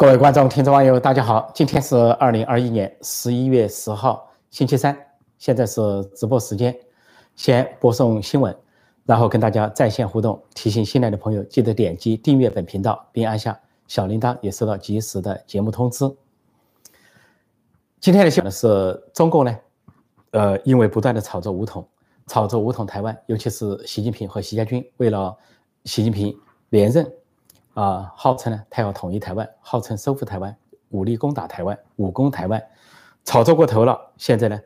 各位观众、听众、网友，大家好！今天是二零二一年十一月十号，星期三，现在是直播时间。先播送新闻，然后跟大家在线互动。提醒新来的朋友，记得点击订阅本频道，并按下小铃铛，也收到及时的节目通知。今天的新闻是中共呢，呃，因为不断的炒作武统，炒作武统台湾，尤其是习近平和习家军，为了习近平连任。啊，号称呢，他要统一台湾，号称收复台湾，武力攻打台湾，武攻台湾，炒作过头了。现在呢，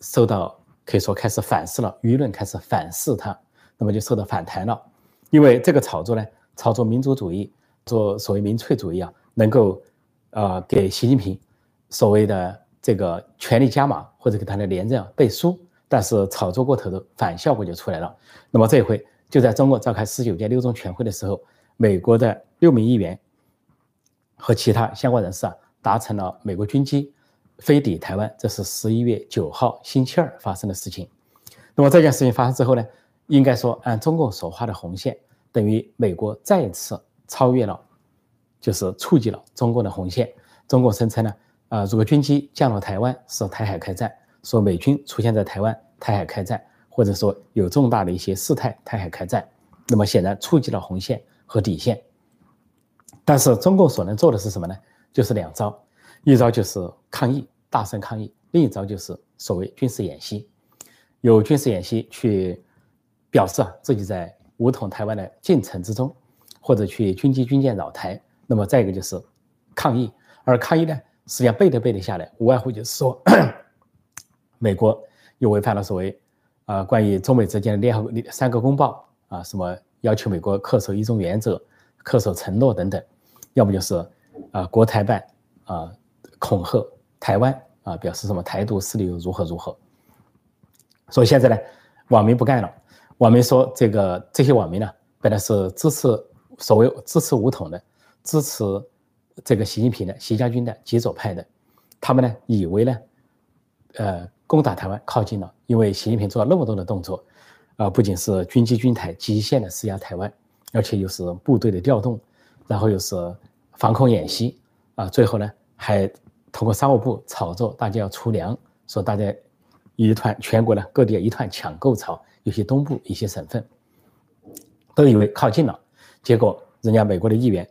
受到可以说开始反噬了，舆论开始反噬他，那么就受到反弹了。因为这个炒作呢，炒作民族主义，做所谓民粹主义啊，能够呃给习近平所谓的这个权力加码或者给他的连任背书，但是炒作过头的反效果就出来了。那么这一回就在中国召开十九届六中全会的时候。美国的六名议员和其他相关人士啊，达成了美国军机飞抵台湾，这是十一月九号星期二发生的事情。那么这件事情发生之后呢，应该说按中共所画的红线，等于美国再次超越了，就是触及了中共的红线。中共声称呢，啊，如果军机降落台湾是台海开战，说美军出现在台湾台海开战，或者说有重大的一些事态台海开战，那么显然触及了红线。和底线，但是中共所能做的是什么呢？就是两招，一招就是抗议，大声抗议；另一招就是所谓军事演习，有军事演习去表示啊自己在武统台湾的进程之中，或者去军机军舰扰台。那么再一个就是抗议，而抗议呢，实际上背对背得下来，无外乎就是说，美国又违反了所谓啊关于中美之间的联合三个公报啊什么。要求美国恪守一中原则、恪守承诺等等，要么就是啊国台办啊恐吓台湾啊，表示什么台独势力又如何如何。所以现在呢，网民不干了。网民说，这个这些网民呢，本来是支持所谓支持武统的，支持这个习近平的、习家军的极左派的，他们呢以为呢，呃攻打台湾靠近了，因为习近平做了那么多的动作。啊，不仅是军机军台极限的施压台湾，而且又是部队的调动，然后又是防空演习，啊，最后呢还通过商务部炒作大家要出粮，说大家一团全国呢各地一团抢购潮，有些东部一些省份都以为靠近了，结果人家美国的议员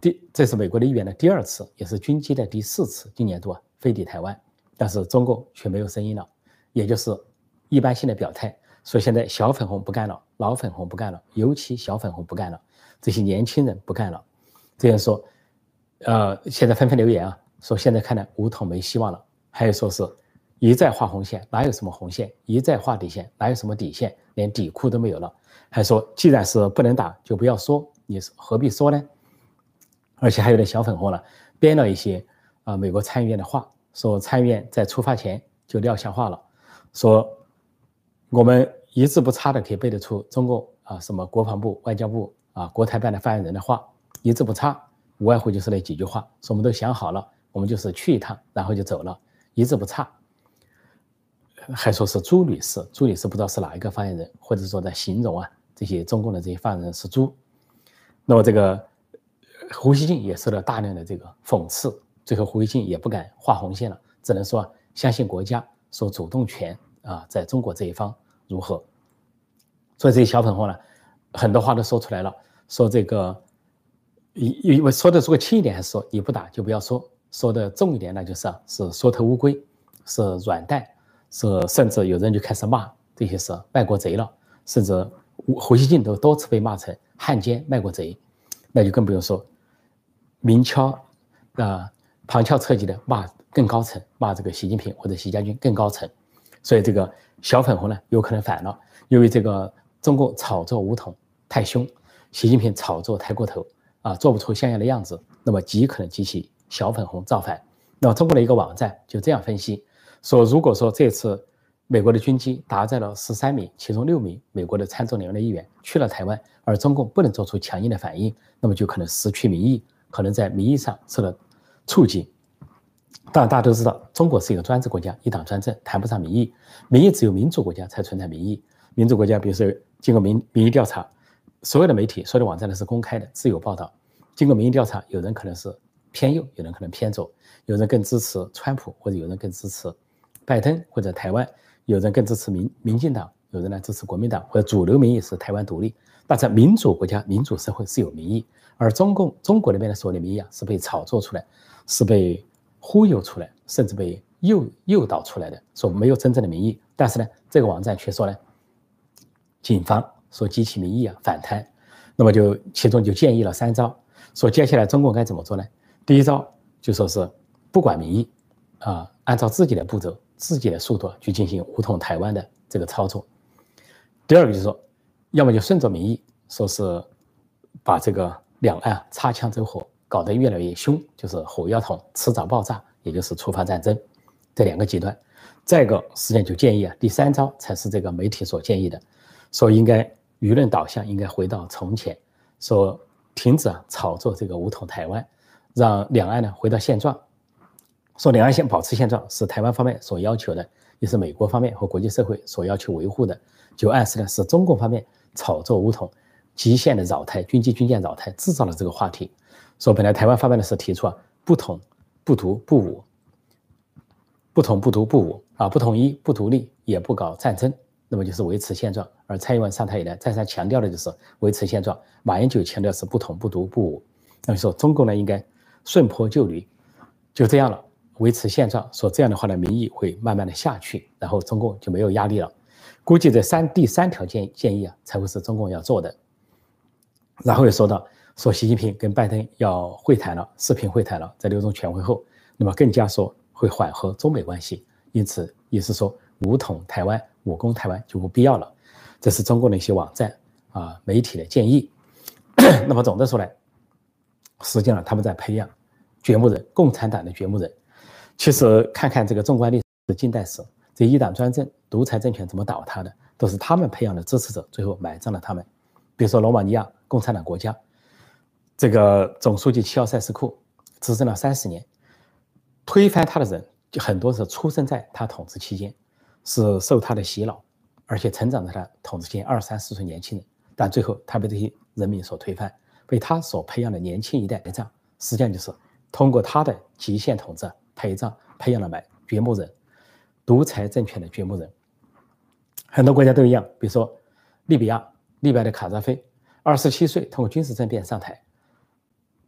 第这是美国的议员的第二次，也是军机的第四次，今年度啊飞抵台湾，但是中共却没有声音了，也就是一般性的表态。所以现在小粉红不干了，老粉红不干了，尤其小粉红不干了，这些年轻人不干了。这样说，呃，现在纷纷留言啊，说现在看来武统没希望了。还有说是一再画红线，哪有什么红线？一再画底线，哪有什么底线？连底裤都没有了。还说既然是不能打，就不要说，你何必说呢？而且还有点小粉红了，编了一些啊美国参议院的话，说参议院在出发前就撂下话了，说。我们一字不差的可以背得出中共啊什么国防部、外交部啊国台办的发言人的话，一字不差，无外乎就是那几句话，说我们都想好了，我们就是去一趟，然后就走了，一字不差。还说是朱女士，朱女士不知道是哪一个发言人，或者说在形容啊这些中共的这些发言人是猪。那么这个胡锡进也受到大量的这个讽刺，最后胡锡进也不敢画红线了，只能说相信国家，说主动权啊在中国这一方。如何？所以这些小粉红呢，很多话都说出来了，说这个，一因为说的如果轻一点，还是说你不打就不要说；说的重一点，那就是是缩头乌龟，是软蛋，是甚至有人就开始骂这些是卖国贼了，甚至胡锡进都多次被骂成汉奸、卖国贼，那就更不用说明敲啊旁敲侧击的骂更高层，骂这个习近平或者习家军更高层。所以这个小粉红呢，有可能反了，由于这个中共炒作武统太凶，习近平炒作太过头啊，做不出像样的样子，那么极可能激起小粉红造反。那么中国的一个网站就这样分析说，如果说这次美国的军机搭载了十三名，其中六名美国的参众两院的议员去了台湾，而中共不能做出强硬的反应，那么就可能失去民意，可能在民意上受到触及。当然，大家都知道，中国是一个专制国家，一党专政，谈不上民意。民意只有民主国家才存在民意。民主国家，比如说经过民民意调查，所有的媒体、所有的网站都是公开的、自由报道。经过民意调查，有人可能是偏右，有人可能偏左，有人更支持川普，或者有人更支持拜登，或者台湾有人更支持民民进党，有人呢支持国民党，或者主流民意是台湾独立。但在民主国家、民主社会是有民意，而中共中国那边的所有的民意啊，是被炒作出来，是被忽悠出来，甚至被诱诱导出来的，说没有真正的民意。但是呢，这个网站却说呢，警方说激起民意啊反弹，那么就其中就建议了三招。说接下来中共该怎么做呢？第一招就说是不管民意，啊，按照自己的步骤、自己的速度去进行武统台湾的这个操作。第二个就是说，要么就顺着民意，说是把这个两岸擦枪走火搞得越来越凶，就是火药桶迟早爆炸，也就是触发战争，这两个极端。再一个，实际上就建议啊，第三招才是这个媒体所建议的，说应该舆论导向应该回到从前，说。停止啊炒作这个武统台湾，让两岸呢回到现状。说两岸先保持现状是台湾方面所要求的，也是美国方面和国际社会所要求维护的。就暗示呢是中共方面炒作武统，极限的扰台，军机军舰扰台，制造了这个话题。说本来台湾方面呢是提出啊不统不独不武，不统不独不武啊不统一不独立也不搞战争。那么就是维持现状，而蔡英文上台以来再三强调的就是维持现状。马英九强调是不统不独不武，那么说中共呢应该顺坡就驴，就这样了，维持现状。说这样的话呢，民意会慢慢的下去，然后中共就没有压力了。估计这三第三条建建议啊，才会是中共要做的。然后又说到说习近平跟拜登要会谈了，视频会谈了，在六中全会后，那么更加说会缓和中美关系，因此也是说武统台湾。武攻台湾就不必要了，这是中共的一些网站啊媒体的建议。那么总的说来，实际上他们在培养掘墓人，共产党的掘墓人。其实看看这个纵观历史、近代史，这一党专政、独裁政权怎么倒塌的，都是他们培养的支持者，最后埋葬了他们。比如说罗马尼亚共产党国家，这个总书记齐奥塞斯库执政了三十年，推翻他的人就很多是出生在他统治期间。是受他的洗脑，而且成长在他统治期间二三十岁年轻人，但最后他被这些人民所推翻，被他所培养的年轻一代陪葬。实际上就是通过他的极限统治陪葬，培养了埋掘墓人，独裁政权的掘墓人。很多国家都一样，比如说利比亚，利比亚的卡扎菲，二十七岁通过军事政变上台，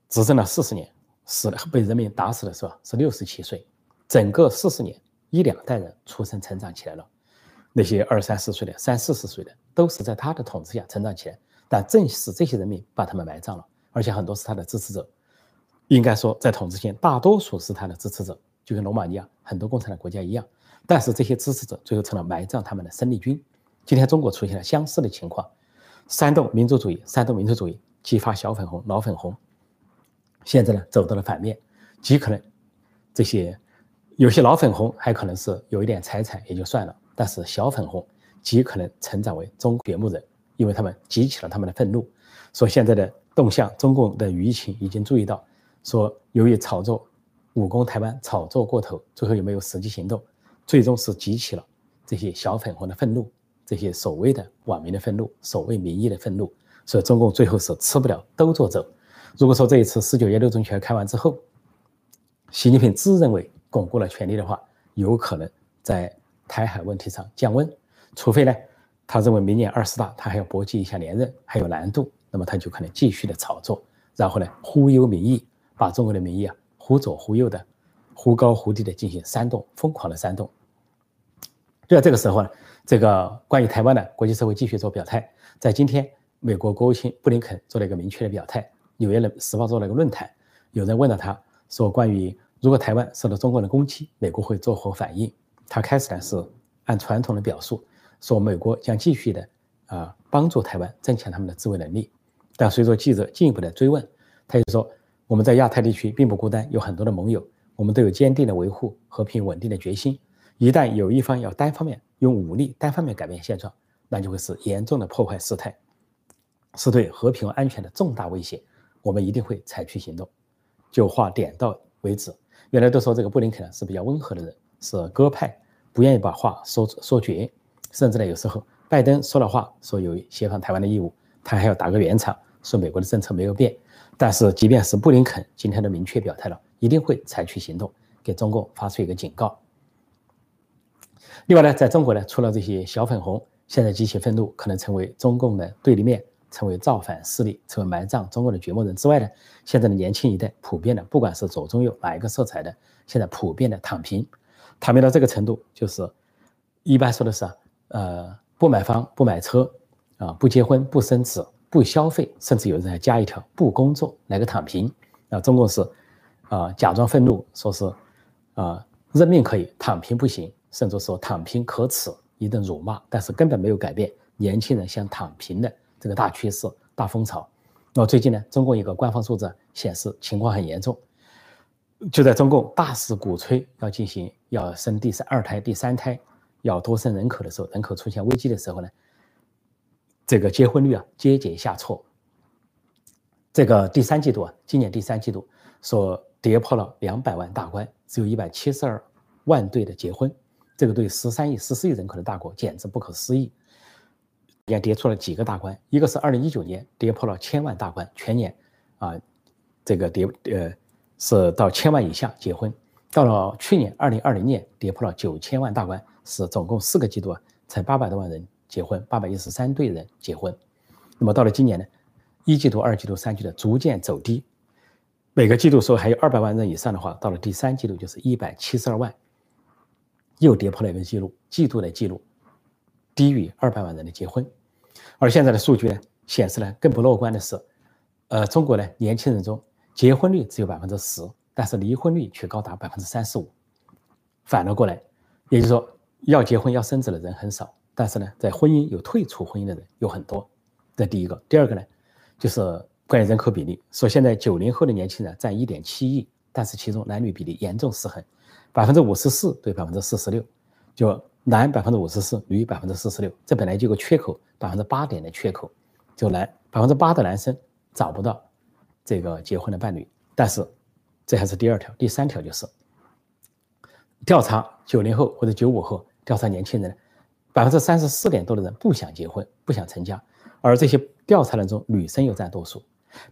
执政了四十年，死了被人民打死的时候是六十七岁，整个四十年。一两代人出生成长起来了，那些二三十岁的、三四十岁的，都是在他的统治下成长起来。但正是这些人民把他们埋葬了，而且很多是他的支持者。应该说，在统治间，大多数是他的支持者，就跟罗马尼亚很多共产党国家一样。但是这些支持者最后成了埋葬他们的生力军。今天中国出现了相似的情况，煽动民族主义，煽动民族主义，激发小粉红、老粉红。现在呢，走到了反面，极可能这些。有些老粉红还可能是有一点财产也就算了，但是小粉红极可能成长为中掘墓人，因为他们激起了他们的愤怒。说现在的动向，中共的舆情已经注意到，说由于炒作武功台湾炒作过头，最后有没有实际行动？最终是激起了这些小粉红的愤怒，这些所谓的网民的愤怒，所谓民意的愤怒。所以中共最后是吃不了兜着走。如果说这一次十九届六中全开完之后，习近平自认为。巩固了权力的话，有可能在台海问题上降温，除非呢，他认为明年二十大他还要搏击一下连任，还有难度，那么他就可能继续的炒作，然后呢忽悠民意，把中国的民意啊忽左忽右的，忽高忽低的进行煽动，疯狂的煽动。就在这个时候呢，这个关于台湾的国际社会继续做表态，在今天，美国国务卿布林肯做了一个明确的表态，《纽约的时报》做了一个论坛，有人问到他说关于。如果台湾受到中国的攻击，美国会作何反应？他开始呢是按传统的表述，说美国将继续的啊帮助台湾增强他们的自卫能力。但随着记者进一步的追问，他就说我们在亚太地区并不孤单，有很多的盟友，我们都有坚定的维护和平稳定的决心。一旦有一方要单方面用武力单方面改变现状，那就会是严重的破坏事态，是对和平和安全的重大威胁。我们一定会采取行动。就话点到为止。原来都说这个布林肯是比较温和的人，是鸽派，不愿意把话说说绝，甚至呢有时候拜登说了话，说有协防台湾的义务，他还要打个圆场，说美国的政策没有变。但是即便是布林肯今天的明确表态了，一定会采取行动，给中共发出一个警告。另外呢，在中国呢，除了这些小粉红现在激起愤怒，可能成为中共的对立面，成为造反势力，成为埋葬中共的掘墓人之外呢，现在的年轻一代普遍的，不管是左中右哪一个色彩的，现在普遍的躺平，躺平到这个程度，就是一般说的是，呃，不买房、不买车，啊，不结婚、不生子、不消费，甚至有人还加一条不工作，来个躺平。啊，中共是，啊，假装愤怒，说是，啊，认命可以，躺平不行。甚至说躺平可耻，一顿辱骂，但是根本没有改变年轻人想躺平的这个大趋势、大风潮。那最近呢，中共一个官方数字显示情况很严重。就在中共大肆鼓吹要进行要生第三二胎、第三胎，要多生人口的时候，人口出现危机的时候呢，这个结婚率啊节节下挫。这个第三季度啊，今年第三季度说跌破了两百万大关，只有一百七十二万对的结婚。这个对十三亿、十四亿人口的大国简直不可思议，也跌出了几个大关。一个是二零一九年跌破了千万大关，全年啊，这个跌呃是到千万以下结婚。到了去年二零二零年跌破了九千万大关，是总共四个季度啊才八百多万人结婚，八百一十三对人结婚。那么到了今年呢，一季度、二季度、三季度逐渐走低，每个季度说还有二百万人以上的话，到了第三季度就是一百七十二万。又跌破了一个记录，季度的记录，低于二百万人的结婚，而现在的数据呢显示呢，更不乐观的是，呃，中国呢年轻人中结婚率只有百分之十，但是离婚率却高达百分之三十五。反了过来，也就是说，要结婚要生子的人很少，但是呢，在婚姻有退出婚姻的人有很多。这第一个，第二个呢，就是关于人口比例，说现在九零后的年轻人占一点七亿，但是其中男女比例严重失衡。百分之五十四对百分之四十六，就男百分之五十四，女百分之四十六，这本来就有个缺口，百分之八点的缺口，就男百分之八的男生找不到这个结婚的伴侣。但是这还是第二条，第三条就是调查九零后或者九五后，调查年轻人，百分之三十四点多的人不想结婚，不想成家，而这些调查人中，女生又占多数。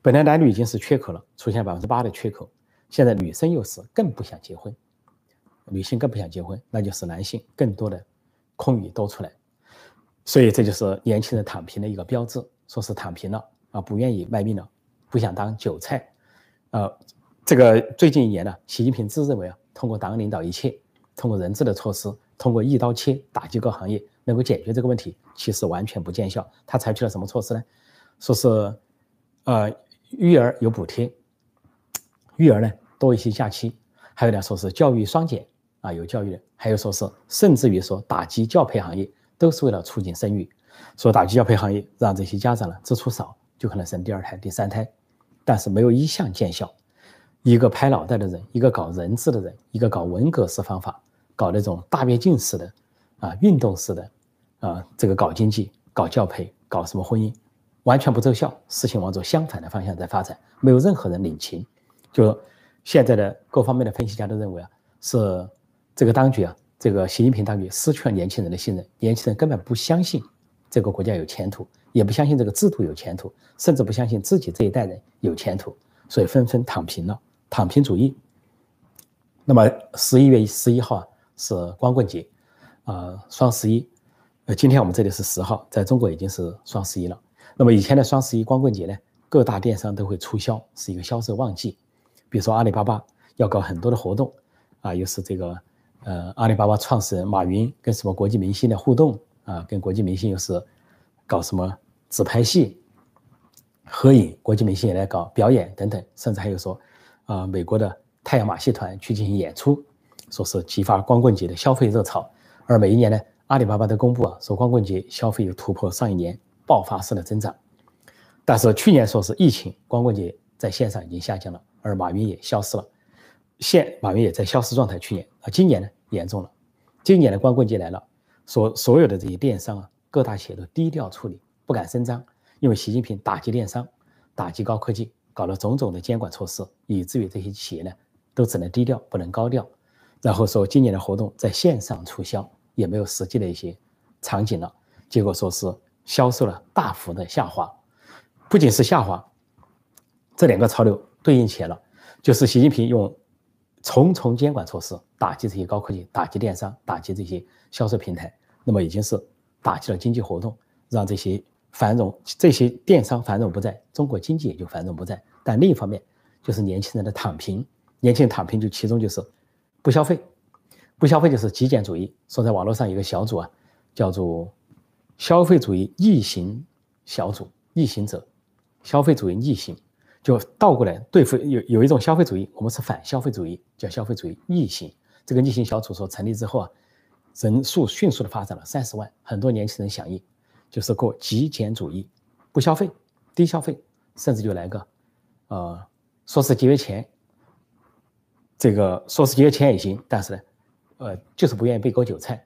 本来男女已经是缺口了，出现百分之八的缺口，现在女生又是更不想结婚。女性更不想结婚，那就是男性更多的空余多出来，所以这就是年轻人躺平的一个标志，说是躺平了啊，不愿意卖命了，不想当韭菜，呃，这个最近一年呢，习近平自认为啊，通过党领导一切，通过人治的措施，通过一刀切打击各行业，能够解决这个问题，其实完全不见效。他采取了什么措施呢？说是，呃，育儿有补贴，育儿呢多一些假期，还有呢说是教育双减。啊，有教育的，还有说是，甚至于说打击教培行业，都是为了促进生育。说打击教培行业，让这些家长呢支出少，就可能生第二胎、第三胎，但是没有一项见效。一个拍脑袋的人，一个搞人治的人，一个搞文革式方法，搞那种大跃进式的，啊，运动式的，啊，这个搞经济、搞教培、搞什么婚姻，完全不奏效，事情往着相反的方向在发展，没有任何人领情。就现在的各方面的分析家都认为啊，是。这个当局啊，这个习近平当局失去了年轻人的信任，年轻人根本不相信这个国家有前途，也不相信这个制度有前途，甚至不相信自己这一代人有前途，所以纷纷躺平了，躺平主义。那么十一月十一号啊是光棍节，啊双十一，呃今天我们这里是十号，在中国已经是双十一了。那么以前的双十一光棍节呢，各大电商都会促销，是一个销售旺季，比如说阿里巴巴要搞很多的活动，啊又是这个。呃，阿里巴巴创始人马云跟什么国际明星的互动啊？跟国际明星又是搞什么自拍戏、合影？国际明星也来搞表演等等，甚至还有说，啊，美国的太阳马戏团去进行演出，说是激发光棍节的消费热潮。而每一年呢，阿里巴巴都公布啊，说光棍节消费有突破上一年爆发式的增长。但是去年说是疫情，光棍节在线上已经下降了，而马云也消失了。现马云也在消失状态。去年啊，今年呢严重了。今年的光棍节来了，所所有的这些电商啊，各大企业都低调处理，不敢声张，因为习近平打击电商，打击高科技，搞了种种的监管措施，以至于这些企业呢都只能低调，不能高调。然后说今年的活动在线上促销，也没有实际的一些场景了，结果说是销售了大幅的下滑。不仅是下滑，这两个潮流对应起来了，就是习近平用重重监管措施打击这些高科技，打击电商，打击这些销售平台，那么已经是打击了经济活动，让这些繁荣，这些电商繁荣不在，中国经济也就繁荣不在。但另一方面，就是年轻人的躺平，年轻人躺平就其中就是不消费，不消费就是极简主义。说在网络上有个小组啊，叫做消费主义逆行小组，逆行者，消费主义逆行，就倒过来对付有有一种消费主义，我们是反消费主义，叫消费主义逆行。这个逆行小组说成立之后啊，人数迅速的发展了三十万，很多年轻人响应，就是过极简主义，不消费，低消费，甚至就来个，呃。说是节约钱，这个说是节约钱也行，但是呢，呃，就是不愿意被割韭菜。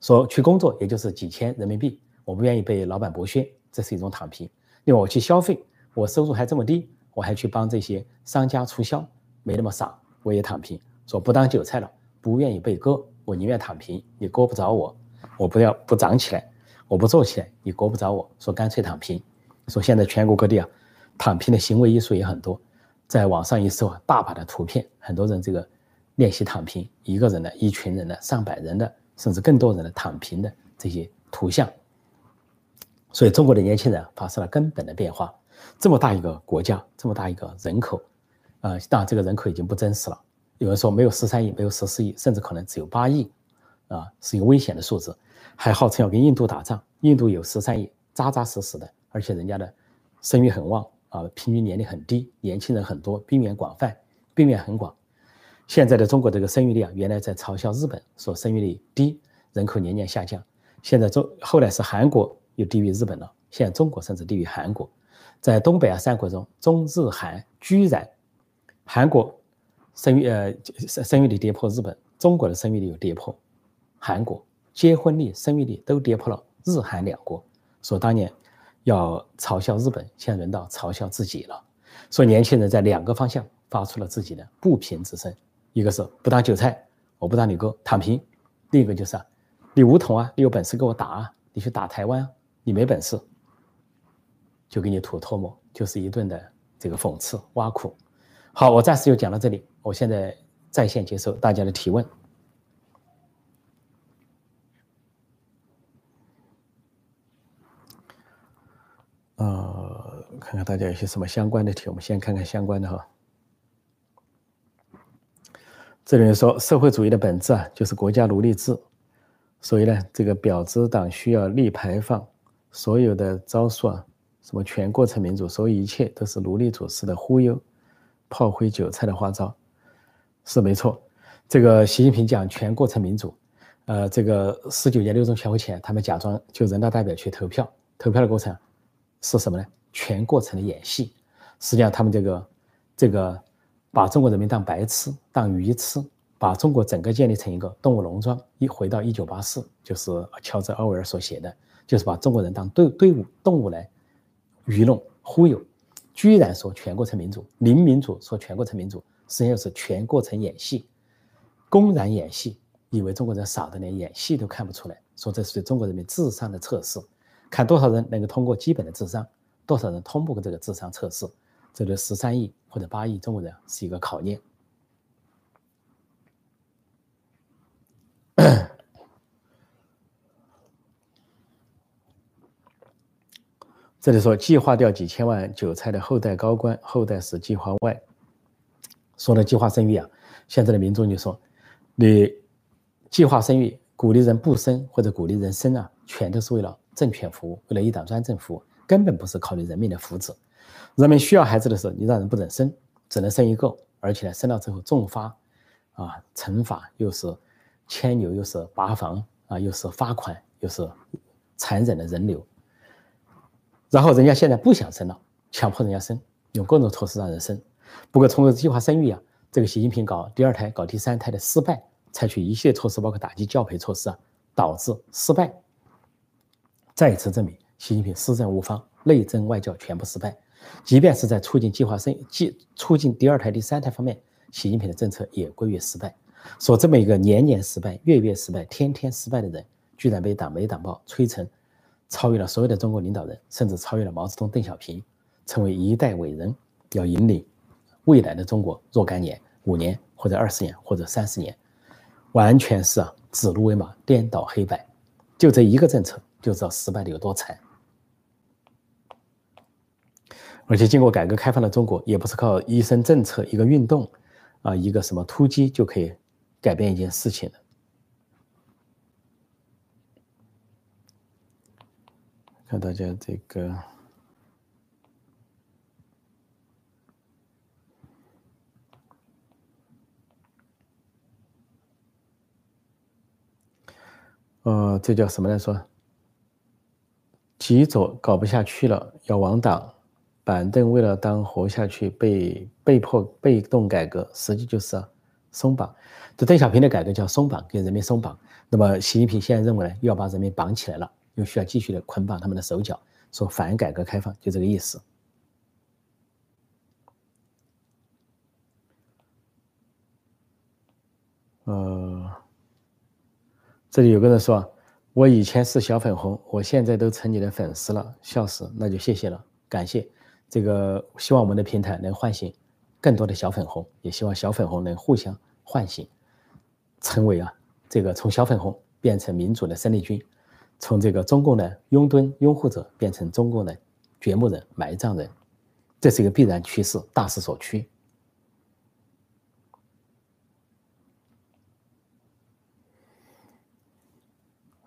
说去工作也就是几千人民币，我不愿意被老板剥削，这是一种躺平。另外，我去消费，我收入还这么低，我还去帮这些商家促销，没那么傻，我也躺平。说不当韭菜了，不愿意被割，我宁愿躺平，你割不着我，我不要不长起来，我不做起来，你割不着我，说干脆躺平。说现在全国各地啊。躺平的行为艺术也很多，在网上一搜啊，大把的图片，很多人这个练习躺平，一个人的、一群人的、上百人的，甚至更多人的躺平的这些图像。所以中国的年轻人发生了根本的变化。这么大一个国家，这么大一个人口，呃，当然这个人口已经不真实了。有人说没有十三亿，没有十四亿，甚至可能只有八亿，啊，是一个危险的数字。还号称要跟印度打仗，印度有十三亿，扎扎实实的，而且人家的生育很旺。啊，平均年龄很低，年轻人很多，病源广泛，病源很广。现在的中国这个生育率啊，原来在嘲笑日本说生育率低，人口年年下降。现在中后来是韩国又低于日本了，现在中国甚至低于韩国。在东北亚三国中，中日韩居然，韩国生育呃生生育率跌破日本，中国的生育率有跌破韩国，结婚率、生育率都跌破了日韩两国。说当年。要嘲笑日本，现在轮到嘲笑自己了。所以年轻人在两个方向发出了自己的不平之声：一个是不当韭菜，我不当你哥，躺平；另一个就是啊你武统啊，你有本事给我打啊，你去打台湾啊，你没本事就给你吐唾沫，就是一顿的这个讽刺挖苦。好，我暂时就讲到这里，我现在在线接受大家的提问。呃，看看大家有些什么相关的题，我们先看看相关的哈。这里说，社会主义的本质啊，就是国家奴隶制，所以呢，这个婊子党需要立牌坊，所有的招数啊，什么全过程民主，所有一切都是奴隶主式的忽悠、炮灰韭菜的花招，是没错。这个习近平讲全过程民主，呃，这个十九届六中全会前，他们假装就人大代表去投票，投票的过程。是什么呢？全过程的演戏，实际上他们这个这个把中国人民当白痴、当鱼吃，把中国整个建立成一个动物农庄。一回到一九八四，就是乔治·奥威尔所写的，就是把中国人当队队伍动物来愚弄忽悠，居然说全过程民主，零民主说全过程民主，实际上是全过程演戏，公然演戏，以为中国人傻的连演戏都看不出来，说这是对中国人民智商的测试。看多少人能够通过基本的智商，多少人通不过这个智商测试，这对十三亿或者八亿中国人是一个考验。这里说计划掉几千万韭菜的后代高官，后代是计划外。说了计划生育啊，现在的民众就说，你计划生育，鼓励人不生或者鼓励人生啊，全都是为了。政权服务，为了一党专政服务，根本不是考虑人民的福祉。人民需要孩子的时候，你让人不准生，只能生一个，而且呢，生了之后重罚，啊，惩罚又是牵牛，又是拔房，啊，又是罚款，又是残忍的人流。然后人家现在不想生了，强迫人家生，用各种措施让人生。不过通过计划生育啊，这个习近平搞第二胎、搞第三胎的失败，采取一系列措施，包括打击教培措施啊，导致失败。再一次证明，习近平施政无方，内政外交全部失败。即便是在促进计划生、计促进第二胎、第三胎方面，习近平的政策也归于失败。说这么一个年年失败、月月失败、天天失败的人，居然被党媒党报吹成超越了所有的中国领导人，甚至超越了毛泽东、邓小平，成为一代伟人，要引领未来的中国若干年、五年或者二十年或者三十年，完全是啊指鹿为马、颠倒黑白，就这一个政策就知道失败的有多惨。而且经过改革开放的中国，也不是靠一声政策、一个运动，啊，一个什么突击就可以改变一件事情的。看大家这个，呃，这叫什么来说？急走搞不下去了，要亡党。板凳为了当活下去，被被迫被动改革，实际就是松绑。这邓小平的改革叫松绑，给人民松绑。那么习近平现在认为，要把人民绑起来了。又需要继续的捆绑他们的手脚，说反改革开放，就这个意思。呃，这里有个人说，我以前是小粉红，我现在都成你的粉丝了，笑死，那就谢谢了，感谢。这个希望我们的平台能唤醒更多的小粉红，也希望小粉红能互相唤醒，成为啊这个从小粉红变成民主的生力军。从这个中共的拥趸拥护者变成中共的掘墓人埋葬人，这是一个必然趋势，大势所趋。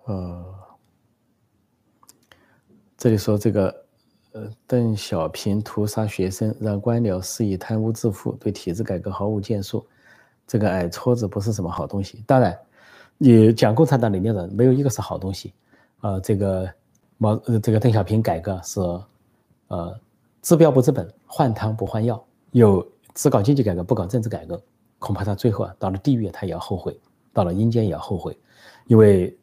呃，这里说这个，呃，邓小平屠杀学生，让官僚肆意贪污致富，对体制改革毫无建树，这个矮矬子不是什么好东西。当然，你讲共产党里面的没有一个是好东西。呃，这个毛呃，这个邓小平改革是，呃，治标不治本，换汤不换药，有只搞经济改革不搞政治改革，恐怕他最后啊到了地狱他也要后悔，到了阴间也要后悔，因为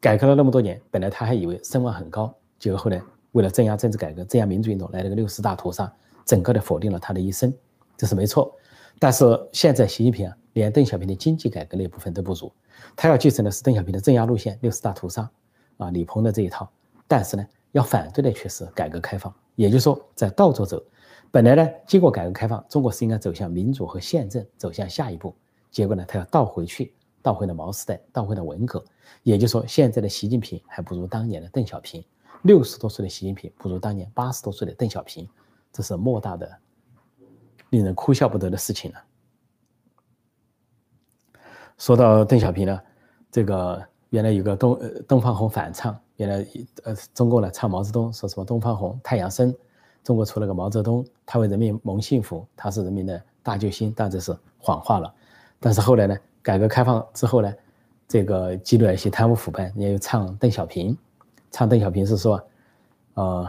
改革了那么多年，本来他还以为声望很高，结果后来为了镇压政治改革、镇压民主运动，来了个六四大屠杀，整个的否定了他的一生，这是没错。但是现在习近平啊，连邓小平的经济改革那部分都不如，他要继承的是邓小平的镇压路线，六四大屠杀。啊，李鹏的这一套，但是呢，要反对的却是改革开放，也就是说，在倒着走。本来呢，经过改革开放，中国是应该走向民主和宪政，走向下一步。结果呢，他要倒回去，倒回了毛时代，倒回了文革。也就是说，现在的习近平还不如当年的邓小平，六十多岁的习近平不如当年八十多岁的邓小平，这是莫大的、令人哭笑不得的事情了。说到邓小平呢，这个。原来有个东东方红反唱，原来呃中国呢唱毛泽东说什么东方红太阳升，中国出了个毛泽东，他为人民谋幸福，他是人民的大救星，但这是谎话了。但是后来呢，改革开放之后呢，这个积累了一些贪污腐败，人家又唱邓小平，唱邓小平是说，呃，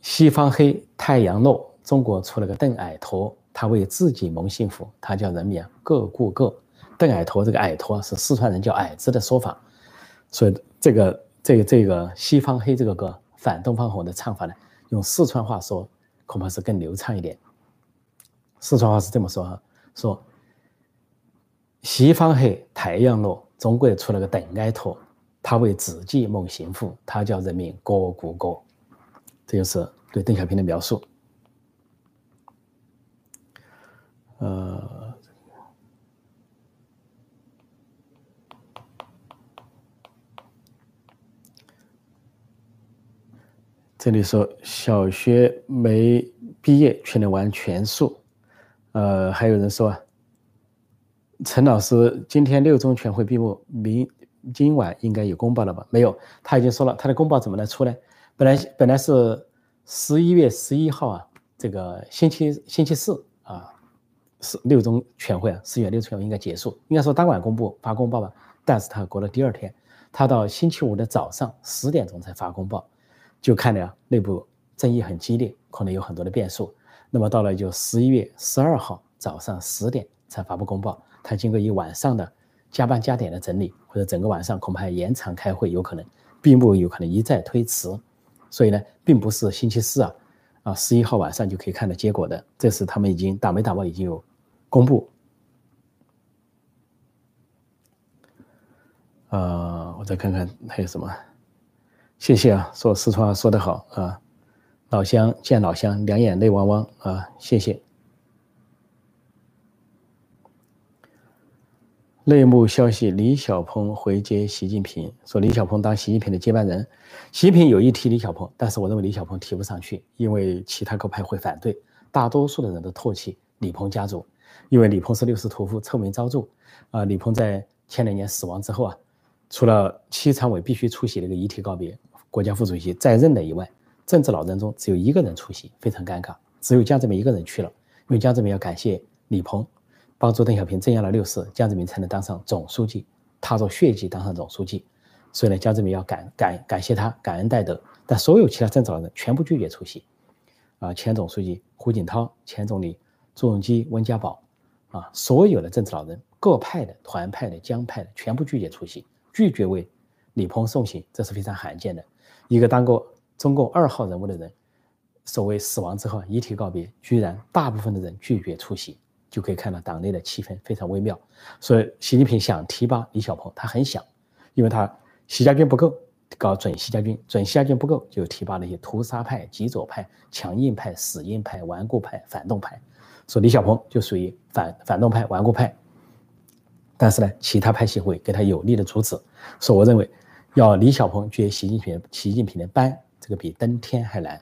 西方黑太阳落，中国出了个邓矮驼，他为自己谋幸福，他叫人民啊各顾各。邓矮驼，这个矮驼是四川人叫矮子的说法，所以这个这个这个西方黑这个歌反东方红的唱法呢，用四川话说恐怕是更流畅一点。四川话是这么说哈，说西方黑太阳落，中国出了个邓矮驼，他为自己谋幸福，他叫人民各顾各，这就是对邓小平的描述。呃。这里说小学没毕业却能玩全数，呃，还有人说陈老师今天六中全会闭幕，明今晚应该有公报了吧？没有，他已经说了，他的公报怎么来出呢？本来本来是十一月十一号啊，这个星期星期四啊，是六中全会啊，四月六中全会应该结束，应该说当晚公布发公报吧，但是他过了第二天，他到星期五的早上十点钟才发公报。就看了内部争议很激烈，可能有很多的变数。那么到了就十一月十二号早上十点才发布公报，他经过一晚上的加班加点的整理，或者整个晚上恐怕延长开会，有可能闭幕有可能一再推迟。所以呢，并不是星期四啊啊十一号晚上就可以看到结果的。这是他们已经打没打包已经有公布。呃，我再看看还有什么。谢谢啊，说四川话说得好啊，老乡见老乡，两眼泪汪汪啊，谢谢。内幕消息：李小鹏回接习近平，说李小鹏当习近平的接班人。习近平有意提李小鹏，但是我认为李小鹏提不上去，因为其他各派会反对。大多数的人都唾弃李鹏家族，因为李鹏是六世屠夫，臭名昭著。啊，李鹏在前两年死亡之后啊，除了七常委必须出席那个遗体告别，国家副主席在任的以外，政治老人中只有一个人出席，非常尴尬。只有江泽民一个人去了，因为江泽民要感谢李鹏。帮助邓小平镇压了六四，江泽民才能当上总书记，踏着血迹当上总书记。所以呢，江泽民要感感感谢他，感恩戴德。但所有其他政治老人全部拒绝出席。啊，前总书记胡锦涛，前总理朱镕基、温家宝，啊，所有的政治老人，各派的、团派的、江派的，全部拒绝出席，拒绝为李鹏送行，这是非常罕见的。一个当过中共二号人物的人，所谓死亡之后遗体告别，居然大部分的人拒绝出席。就可以看到党内的气氛非常微妙，所以习近平想提拔李小鹏，他很想，因为他习家军不够，搞准习家军，准习家军不够，就提拔那些屠杀派、极左派、强硬派、死硬派、顽固派、反动派，说李小鹏就属于反反动派、顽固派，但是呢，其他派系会给他有力的阻止，说我认为要李小鹏接习近平习近平的班，这个比登天还难。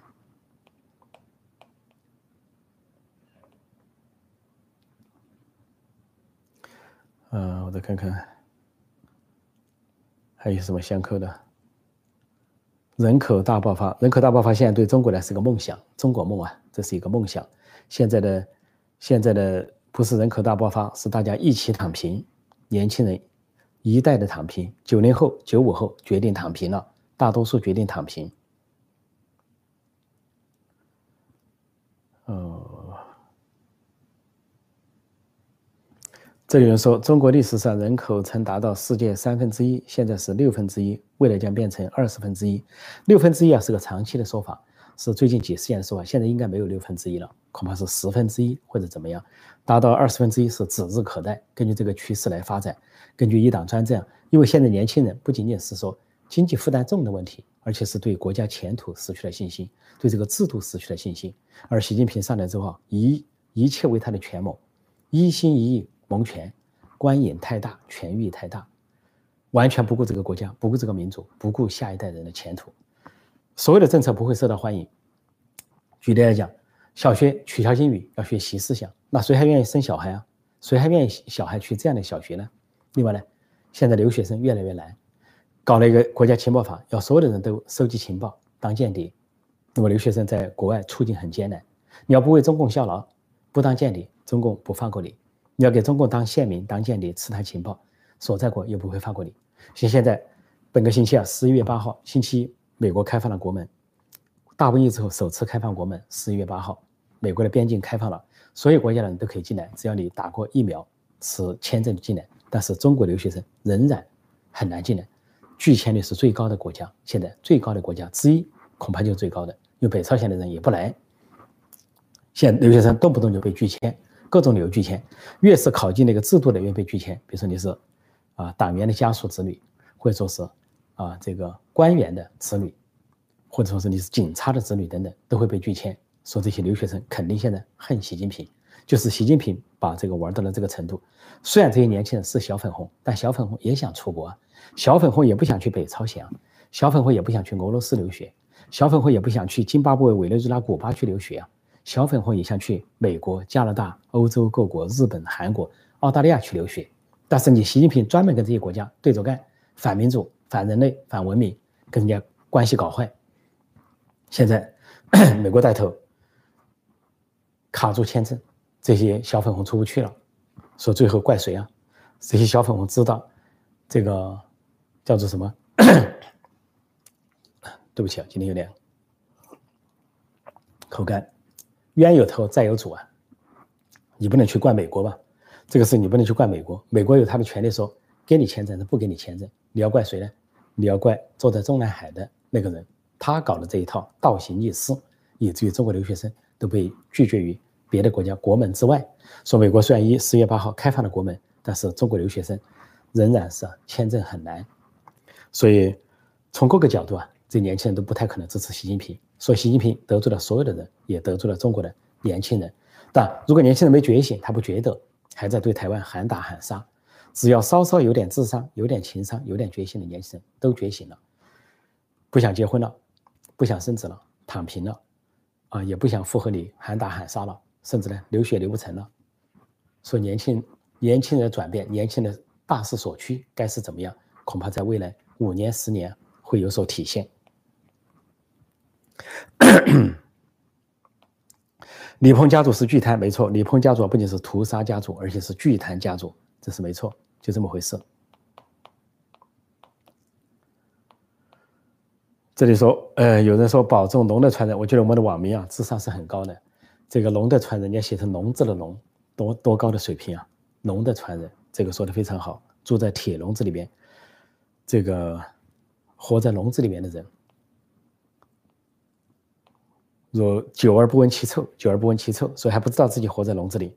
嗯，我再看看，还有什么相扣的？人口大爆发，人口大爆发现在对中国来是个梦想，中国梦啊，这是一个梦想。现在的现在的不是人口大爆发，是大家一起躺平，年轻人一代的躺平，九零后、九五后决定躺平了，大多数决定躺平。哦。这里人说，中国历史上人口曾达到世界三分之一，现在是六分之一，未来将变成二十分之一。六分之一啊是个长期的说法，是最近几十年的说法。现在应该没有六分之一了，恐怕是十分之一或者怎么样。达到二十分之一是指日可待。根据这个趋势来发展，根据一党专政，因为现在年轻人不仅仅是说经济负担重的问题，而且是对国家前途失去了信心，对这个制度失去了信心。而习近平上来之后，一一切为他的权谋，一心一意。蒙权，官瘾太大，权欲太大，完全不顾这个国家，不顾这个民族，不顾下一代人的前途，所有的政策不会受到欢迎。举例来讲，小学取消英语，要学习思想，那谁还愿意生小孩啊？谁还愿意小孩去这样的小学呢？另外呢，现在留学生越来越难，搞了一个国家情报法，要所有的人都收集情报当间谍，那么留学生在国外处境很艰难。你要不为中共效劳，不当间谍，中共不放过你。你要给中共当县民、当间谍、刺探情报，所在国又不会放过你。像现在，本个星期啊，十一月八号，星期一，美国开放了国门，大瘟疫之后首次开放国门。十一月八号，美国的边境开放了，所有国家的人都可以进来，只要你打过疫苗，持签证进来。但是中国留学生仍然很难进来，拒签率是最高的国家，现在最高的国家之一，恐怕就是最高的。因为北朝鲜的人也不来，现在留学生动不动就被拒签。各种理由拒签，越是考进那个制度的越被拒签。比如说你是啊党员的家属子女，或者说是啊这个官员的子女，或者说是你是警察的子女等等，都会被拒签。说这些留学生肯定现在恨习近平，就是习近平把这个玩到了这个程度。虽然这些年轻人是小粉红，但小粉红也想出国，小粉红也不想去北朝鲜，小粉红也不想去俄罗斯留学，小粉红也不想去津巴布韦、委内瑞拉、古巴去留学啊。小粉红也想去美国、加拿大、欧洲各国、日本、韩国、澳大利亚去留学，但是你习近平专门跟这些国家对着干，反民主、反人类、反文明，跟人家关系搞坏。现在 美国带头卡住签证，这些小粉红出不去了，说最后怪谁啊？这些小粉红知道这个叫做什么？对不起啊，今天有点口干。冤有头债有主啊！你不能去怪美国吧？这个事你不能去怪美国，美国有他的权利说给你签证，是不给你签证。你要怪谁呢？你要怪坐在中南海的那个人，他搞的这一套倒行逆施，以至于中国留学生都被拒绝于别的国家国门之外。说美国虽然一十月八号开放了国门，但是中国留学生仍然是签证很难。所以从各个角度啊，这年轻人都不太可能支持习近平。所以习近平得罪了所有的人，也得罪了中国的年轻人。但如果年轻人没觉醒，他不觉得，还在对台湾喊打喊杀。只要稍稍有点智商、有点情商、有点觉醒的年轻人都觉醒了，不想结婚了，不想生子了，躺平了，啊，也不想附和你喊打喊杀了，甚至呢流血流不成了。说年轻年轻人的转变，年轻人大势所趋，该是怎么样？恐怕在未来五年、十年会有所体现。李鹏家族是巨贪，没错。李鹏家族不仅是屠杀家族，而且是巨贪家族，这是没错，就这么回事。这里说，呃，有人说保重龙的传人，我觉得我们的网民啊，智商是很高的。这个龙的传人，你要写成龙字的龙，多多高的水平啊！龙的传人，这个说的非常好。住在铁笼子里边，这个活在笼子里面的人。若久而不闻其臭，久而不闻其臭，所以还不知道自己活在笼子里。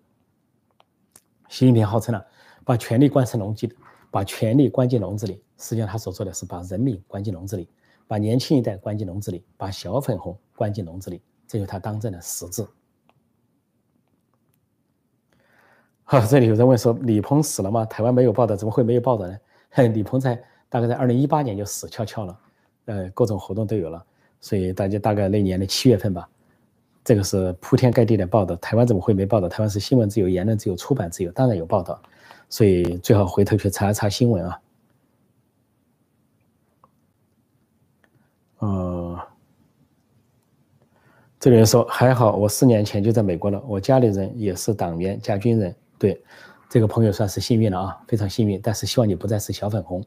习近平号称了把权力关成笼子，把权力关进笼子里，实际上他所做的是把人民关进笼子里，把年轻一代关进笼子里，把小粉红关进笼子里，这就是他当政的实质。好，这里有人问说李鹏死了吗？台湾没有报道，怎么会没有报道呢？李鹏在大概在二零一八年就死翘翘了，呃，各种活动都有了。所以大家大概那年的七月份吧，这个是铺天盖地的报道。台湾怎么会没报道？台湾是新闻自由、言论自由、出版自由，当然有报道。所以最好回头去查一查新闻啊。呃，这里说还好，我四年前就在美国了，我家里人也是党员加军人。对，这个朋友算是幸运了啊，非常幸运。但是希望你不再是小粉红，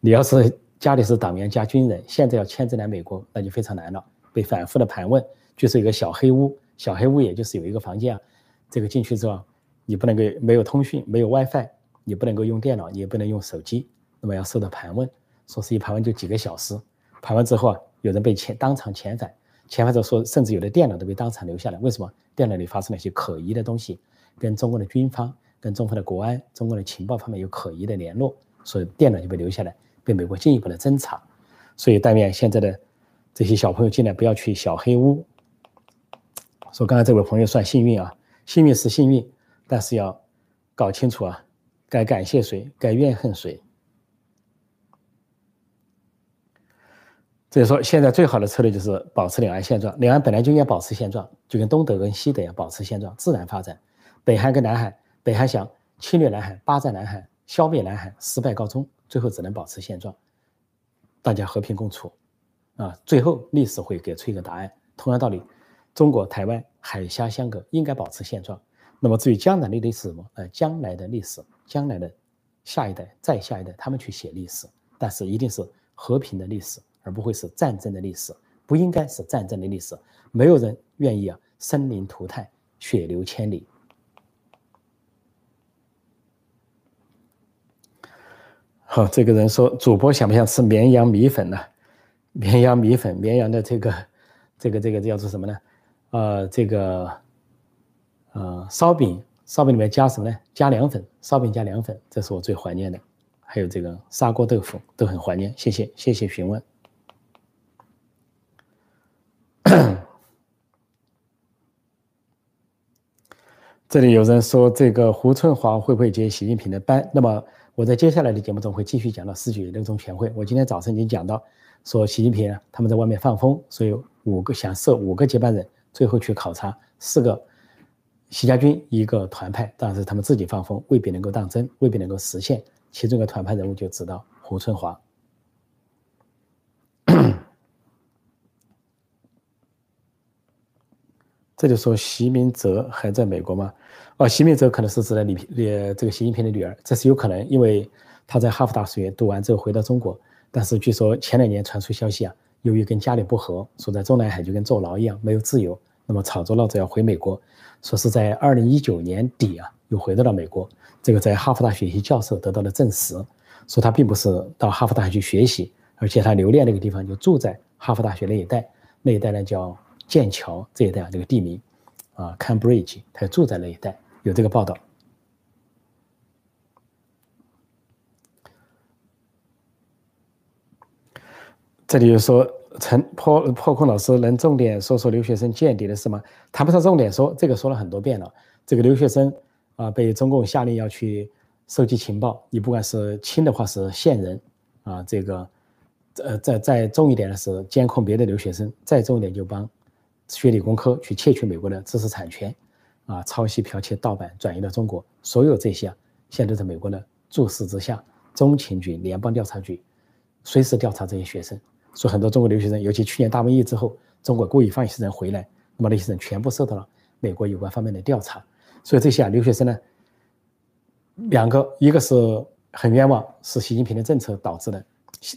你要是。家里是党员加军人，现在要签证来美国，那就非常难了。被反复的盘问，就是一个小黑屋，小黑屋也就是有一个房间啊。这个进去之后，你不能够没有通讯，没有 WiFi，你不能够用电脑，你也不能用手机，那么要受到盘问。说是一盘问就几个小时，盘完之后啊，有人被遣当场遣返，遣返之后说，甚至有的电脑都被当场留下来。为什么？电脑里发生了一些可疑的东西，跟中国的军方、跟中国的国安、中国的情报方面有可疑的联络，所以电脑就被留下来。被美国进一步的侦查，所以但愿现在的这些小朋友尽量不要去小黑屋。说刚才这位朋友算幸运啊，幸运是幸运，但是要搞清楚啊，该感谢谁，该怨恨谁。所以说，现在最好的策略就是保持两岸现状，两岸本来就应该保持现状，就跟东德跟西德一样保持现状，自然发展。北韩跟南韩，北韩想侵略南韩，霸占南韩，消灭南韩，失败告终。最后只能保持现状，大家和平共处，啊，最后历史会给出一个答案。同样道理，中国台湾海峡相隔应该保持现状。那么至于将来的历史什么？呃，将来的历史，将来的下一代、再下一代，他们去写历史，但是一定是和平的历史，而不会是战争的历史，不应该是战争的历史。没有人愿意啊，生灵涂炭，血流千里。好，这个人说，主播想不想吃绵阳米粉呢？绵阳米粉，绵阳的这个，这个，这个叫做什么呢？呃，这个，呃，烧饼，烧饼里面加什么呢？加凉粉，烧饼加凉粉，这是我最怀念的。还有这个砂锅豆腐，都很怀念。谢谢，谢谢询问。这里有人说，这个胡春华会不会接习近平的班？那么。我在接下来的节目中会继续讲到四九六中全会。我今天早晨已经讲到，说习近平他们在外面放风，所以五个想设五个接班人，最后去考察四个习家军一个团派，但是他们自己放风，未必能够当真，未必能够实现。其中一个团派人物就知道胡春华。这就说习明泽还在美国吗？哦，习明泽可能是指的李李这个习近平的女儿，这是有可能，因为他在哈佛大学读完之后回到中国，但是据说前两年传出消息啊，由于跟家里不和，说在中南海就跟坐牢一样，没有自由，那么吵着闹着要回美国，说是在二零一九年底啊，又回到了美国。这个在哈佛大学一些教授得到了证实，说他并不是到哈佛大学去学习，而且他留恋那个地方，就住在哈佛大学那一带，那一带呢叫剑桥这一带，这个地名啊，Cambridge，他住在那一带。有这个报道，这里就说陈破破空老师能重点说说留学生间谍的事吗？谈不上重点说，这个说了很多遍了。这个留学生啊，被中共下令要去收集情报，你不管是轻的话是线人啊，这个呃再再重一点的是监控别的留学生，再重一点就帮学理工科去窃取美国的知识产权啊，抄袭、剽窃、盗版转移到中国，所有这些啊，现在在美国的注视之下，中情局、联邦调查局随时调查这些学生。说很多中国留学生，尤其去年大瘟疫之后，中国故意放一些人回来，那么那些人全部受到了美国有关方面的调查。所以这些啊留学生呢，两个，一个是很冤枉，是习近平的政策导致的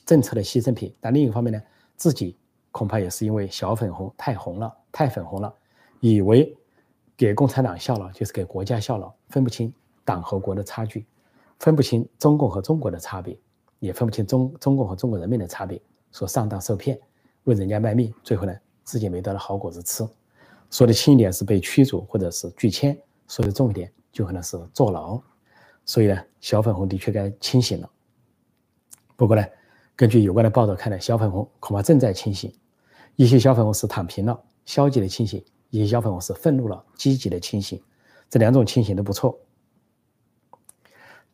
政策的牺牲品；但另一方面呢，自己恐怕也是因为小粉红太红了，太粉红了，以为给共产党效劳就是给国家效劳，分不清党和国的差距，分不清中共和中国的差别，也分不清中中共和中国人民的差别。说上当受骗，为人家卖命，最后呢自己没得了好果子吃。说的轻一点是被驱逐或者是拒签，说的重一点就可能是坐牢。所以呢，小粉红的确该清醒了。不过呢，根据有关的报道看来，小粉红恐怕正在清醒。一些小粉红是躺平了，消极的清醒；一些小粉红是愤怒了，积极的清醒。这两种清醒都不错。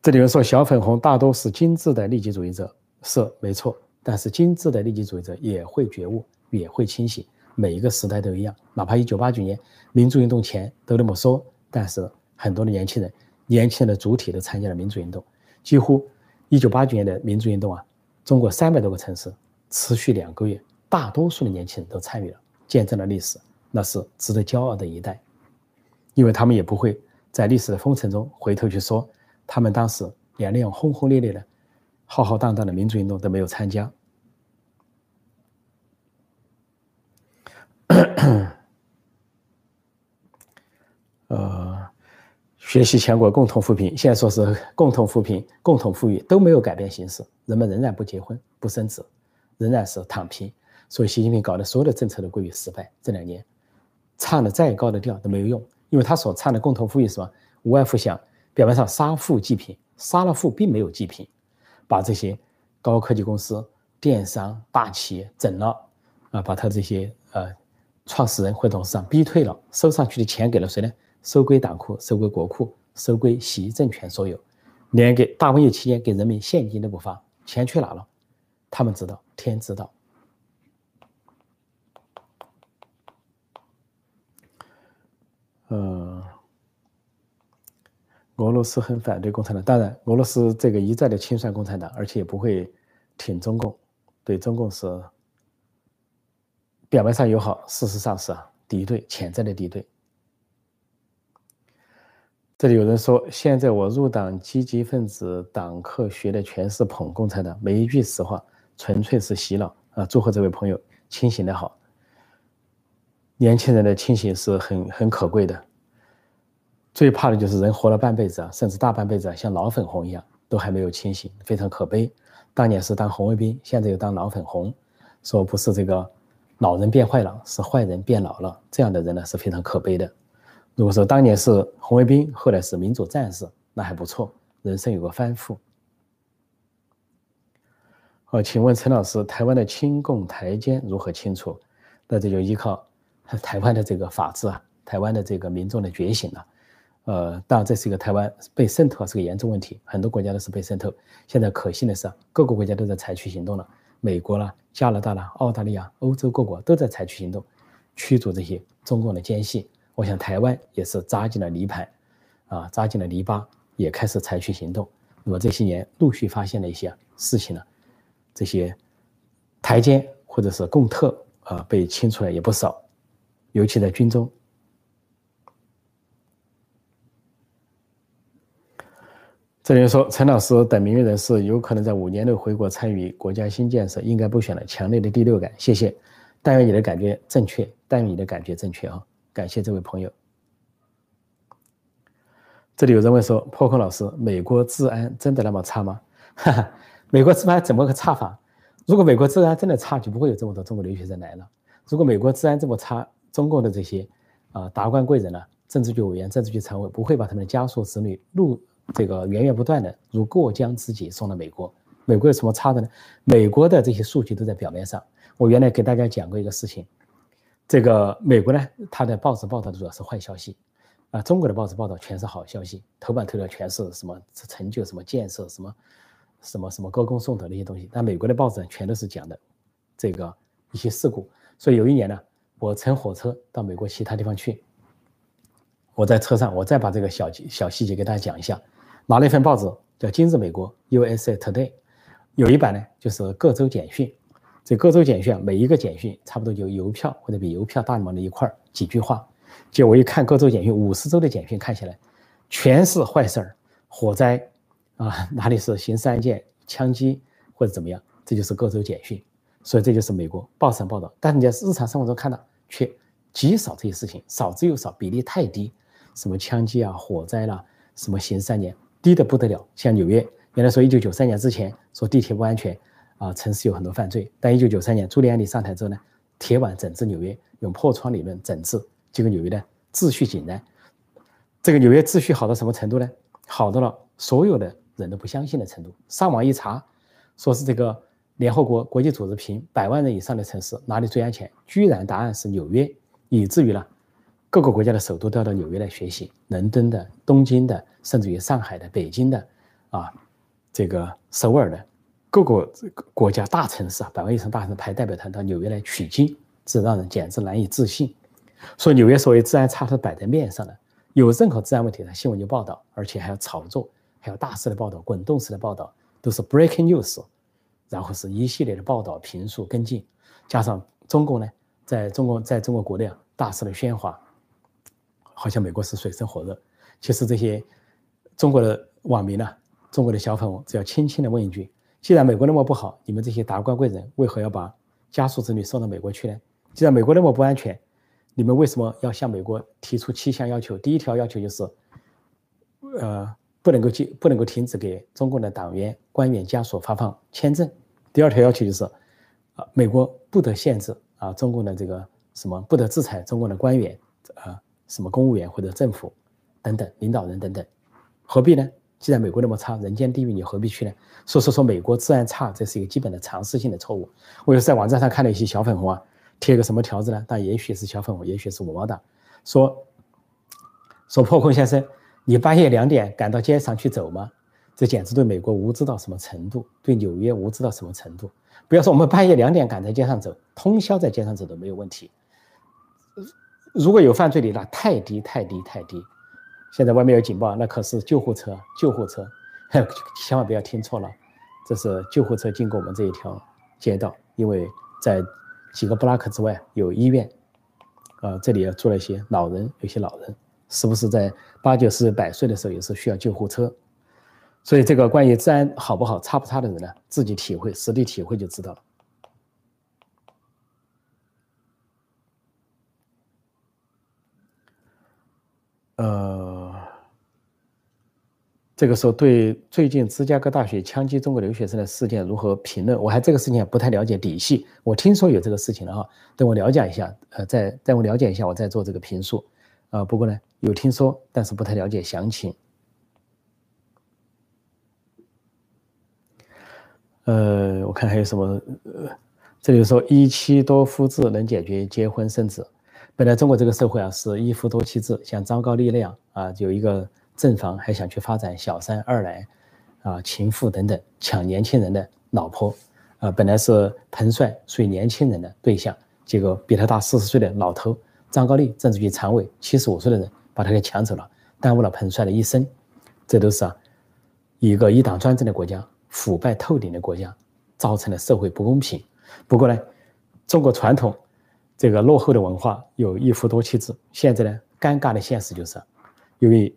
这里面说小粉红大多是精致的利己主义者，是没错。但是精致的利己主义者也会觉悟，也会清醒。每一个时代都一样，哪怕一九八九年民主运动前都那么说，但是很多的年轻人，年轻人的主体都参加了民主运动。几乎一九八九年的民主运动啊，中国三百多个城市持续两个月，大多数的年轻人都参与了，见证了历史，那是值得骄傲的一代。因为他们也不会在历史的风尘中回头去说，他们当时也那样轰轰烈烈的。浩浩荡荡的民主运动都没有参加。呃，学习全国共同扶贫，现在说是共同扶贫、共同富裕都没有改变形势，人们仍然不结婚、不生子，仍然是躺平。所以习近平搞的所有的政策都归于失败。这两年唱的再高的调都没有用，因为他所唱的共同富裕是吧？无外乎想表面上杀富济贫，杀了富并没有济贫。把这些高科技公司、电商大企业整了，啊，把他这些呃创始人或董事长逼退了，收上去的钱给了谁呢？收归党库，收归国库，收归习政权所有，连给大瘟疫期间给人民现金都不发，钱去哪了？他们知道，天知道。呃。俄罗斯很反对共产党，当然，俄罗斯这个一再的清算共产党，而且也不会挺中共，对中共是表面上友好，事实上是敌对，潜在的敌对。这里有人说，现在我入党积极分子党课学的全是捧共产党，每一句实话，纯粹是洗脑啊！祝贺这位朋友清醒的好，年轻人的清醒是很很可贵的。最怕的就是人活了半辈子啊，甚至大半辈子啊，像老粉红一样，都还没有清醒，非常可悲。当年是当红卫兵，现在又当老粉红，说不是这个老人变坏了，是坏人变老了。这样的人呢是非常可悲的。如果说当年是红卫兵，后来是民主战士，那还不错，人生有个翻覆。好，请问陈老师，台湾的亲共台奸如何清除？那这就依靠台湾的这个法治啊，台湾的这个民众的觉醒了。呃，当然这是一个台湾被渗透是个严重问题，很多国家都是被渗透。现在可信的是，各个国家都在采取行动了，美国啦、加拿大啦、澳大利亚、欧洲各国都在采取行动，驱逐这些中共的奸细。我想台湾也是扎进了泥盘，啊，扎进了泥巴，也开始采取行动。那么这些年陆续发现了一些事情呢，这些台奸或者是共特啊被清出来也不少，尤其在军中。这里说，陈老师等名誉人士有可能在五年内回国参与国家新建设，应该不选了。强烈的第六感，谢谢。但愿你的感觉正确，但愿你的感觉正确啊！感谢这位朋友。这里有人问说，破空老师，美国治安真的那么差吗？哈哈，美国治安怎么个差法？如果美国治安真的差，就不会有这么多中国留学生来了。如果美国治安这么差，中共的这些啊达官贵人呢，政治局委员、政治局常委不会把他们的家属子女录。这个源源不断的如过江之鲫送到美国，美国有什么差的呢？美国的这些数据都在表面上，我原来给大家讲过一个事情，这个美国呢，它的报纸报道的主要是坏消息，啊，中国的报纸报道全是好消息，头版头条全是什么成就、什么建设、什么什么什么歌功颂德那些东西。但美国的报纸全都是讲的这个一些事故。所以有一年呢，我乘火车到美国其他地方去，我在车上，我再把这个小小细节给大家讲一下。拿了一份报纸叫《今日美国》（USA Today），有一版呢就是各州简讯。这各州简讯啊，每一个简讯差不多就邮票或者比邮票大那么一块几句话。结果我一看各州简讯，五十州的简讯看起来全是坏事儿，火灾啊，哪里是刑事案件、枪击或者怎么样，这就是各州简讯。所以这就是美国报上报道，但是你在日常生活中看到却极少这些事情，少之又少，比例太低。什么枪击啊、火灾啦，什么刑事案件低的不得了。像纽约，原来说一九九三年之前说地铁不安全啊，城市有很多犯罪。但一九九三年朱利安尼上台之后呢，铁腕整治纽约，用破窗理论整治，结果纽约呢秩序井然。这个纽约秩序好到什么程度呢？好到了所有的人都不相信的程度。上网一查，说是这个。联合国国际组织评百万人以上的城市哪里最安全？居然答案是纽约，以至于呢，各个国家的首都都要到纽约来学习，伦敦的、东京的，甚至于上海的、北京的，啊，这个首尔的，各个国家大城市啊，百万以上大城市派代表团到纽约来取经，这让人简直难以置信。说纽约所谓治安差是摆在面上的，有任何治安问题，的新闻就报道，而且还要炒作，还有大肆的报道、滚动式的报道，都是 breaking news。然后是一系列的报道、评述、跟进，加上中共呢，在中国在中国国内啊大肆的喧哗，好像美国是水深火热。其实这些中国的网民呢，中国的小粉红，只要轻轻的问一句：既然美国那么不好，你们这些达官贵人为何要把家属子女送到美国去呢？既然美国那么不安全，你们为什么要向美国提出七项要求？第一条要求就是，呃，不能够禁，不能够停止给中共的党员、官员家属发放签证。第二条要求就是，啊，美国不得限制啊，中共的这个什么不得制裁中共的官员，啊，什么公务员或者政府等等领导人等等，何必呢？既然美国那么差，人间地狱，你何必去呢？所以说说，美国治安差，这是一个基本的常识性的错误。我又在网站上看到一些小粉红啊，贴个什么条子呢？但也许是小粉红，也许是五毛党，说说破空先生，你半夜两点赶到街上去走吗？这简直对美国无知到什么程度？对纽约无知到什么程度？不要说我们半夜两点赶在街上走，通宵在街上走都没有问题。如果有犯罪率，那太低太低太低。现在外面有警报，那可是救护车，救护车，千万不要听错了，这是救护车经过我们这一条街道，因为在几个布拉克之外有医院，啊，这里住了一些老人，有些老人是不是在八九十百岁的时候也是需要救护车？所以，这个关于治安好不好、差不差的人呢，自己体会、实地体会就知道了。呃，这个时候对最近芝加哥大学枪击中国留学生的事件如何评论？我还这个事情不太了解底细，我听说有这个事情了哈，等我了解一下，呃，再等我了解一下，我再做这个评述。啊，不过呢，有听说，但是不太了解详情。呃，我看还有什么？呃，这里说一妻多夫制能解决结婚生子。本来中国这个社会啊是一夫多妻制，像张高丽那样啊，有一个正房还想去发展小三、二奶，啊，情妇等等抢年轻人的老婆，啊，本来是彭帅属于年轻人的对象，结果比他大四十岁的老头张高丽政治局常委七十五岁的人把他给抢走了，耽误了彭帅的一生。这都是啊，一个一党专政的国家。腐败透顶的国家，造成了社会不公平。不过呢，中国传统这个落后的文化有一夫多妻制。现在呢，尴尬的现实就是，由于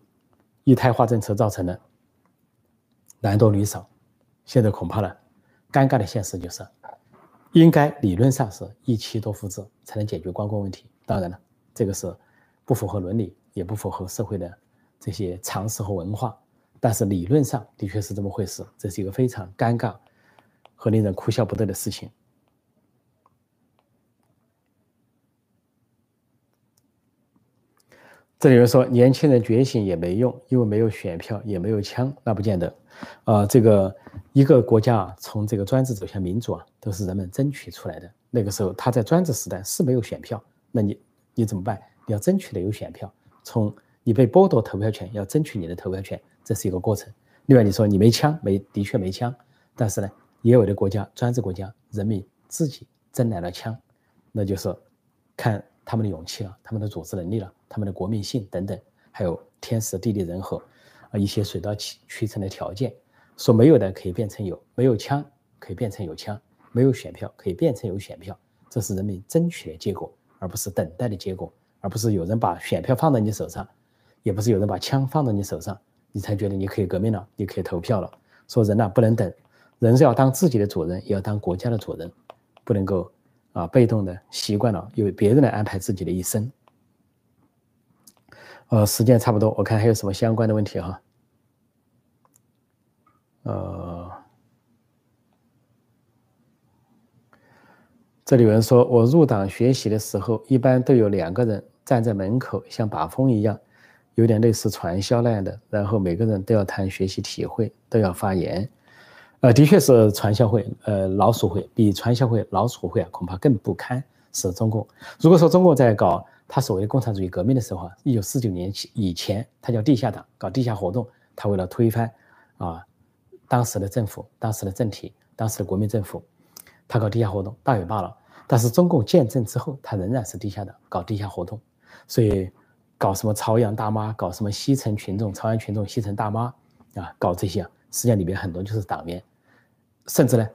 一胎化政策造成的男多女少，现在恐怕呢，尴尬的现实就是，应该理论上是一妻多夫制才能解决光棍问题。当然了，这个是不符合伦理，也不符合社会的这些常识和文化。但是理论上的确是这么回事，这是一个非常尴尬和令人哭笑不得的事情。这里面说年轻人觉醒也没用，因为没有选票，也没有枪，那不见得。啊，这个一个国家啊，从这个专制走向民主啊，都是人们争取出来的。那个时候他在专制时代是没有选票，那你你怎么办？你要争取的有选票，从你被剥夺投票权，要争取你的投票权，这是一个过程。另外你说你没枪，没的确没枪，但是呢，也有的国家专制国家人民自己争来了枪，那就是看他们的勇气了，他们的组织能力了，他们的国民性等等，还有天时地利人和啊一些水到渠渠成的条件。说没有的可以变成有，没有枪可以变成有枪，没有选票可以变成有选票，这是人民争取的结果，而不是等待的结果，而不是有人把选票放在你手上，也不是有人把枪放在你手上，你才觉得你可以革命了，你可以投票了。说人呐不能等，人是要当自己的主人，也要当国家的主人，不能够啊被动的习惯了由别人来安排自己的一生。呃，时间差不多，我看还有什么相关的问题哈。呃，这里有人说，我入党学习的时候，一般都有两个人站在门口，像把风一样，有点类似传销那样的，然后每个人都要谈学习体会，都要发言。呃，的确是传销会，呃，老鼠会比传销会、老鼠会啊，恐怕更不堪。是中共。如果说中共在搞他所谓的共产主义革命的时候啊，一九四九年以前，他叫地下党，搞地下活动，他为了推翻啊。当时的政府，当时的政体，当时的国民政府，他搞地下活动大有罢了。但是中共建政之后，他仍然是地下党，搞地下活动。所以搞什么朝阳大妈，搞什么西城群众、朝阳群众、西城大妈啊，搞这些，实际上里面很多就是党员，甚至呢，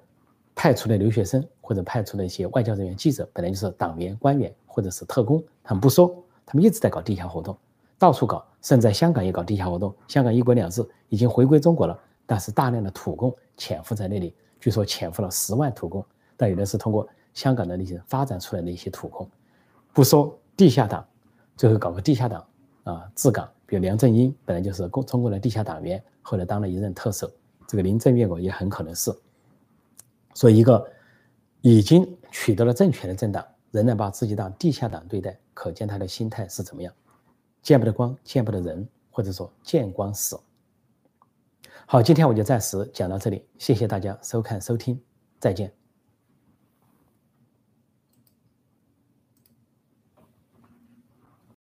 派出的留学生或者派出的一些外交人员、记者，本来就是党员、官员或者是特工，他们不说，他们一直在搞地下活动，到处搞，甚至在香港也搞地下活动。香港一国两制已经回归中国了。但是大量的土工潜伏在那里，据说潜伏了十万土工，但有的是通过香港的那些发展出来的一些土工，不说地下党，最后搞个地下党啊治港，比如梁振英本来就是共中国的地下党员，后来当了一任特首，这个林郑月娥也很可能是，所以一个已经取得了政权的政党，仍然把自己当地下党对待，可见他的心态是怎么样，见不得光，见不得人，或者说见光死。好，今天我就暂时讲到这里，谢谢大家收看收听，再见。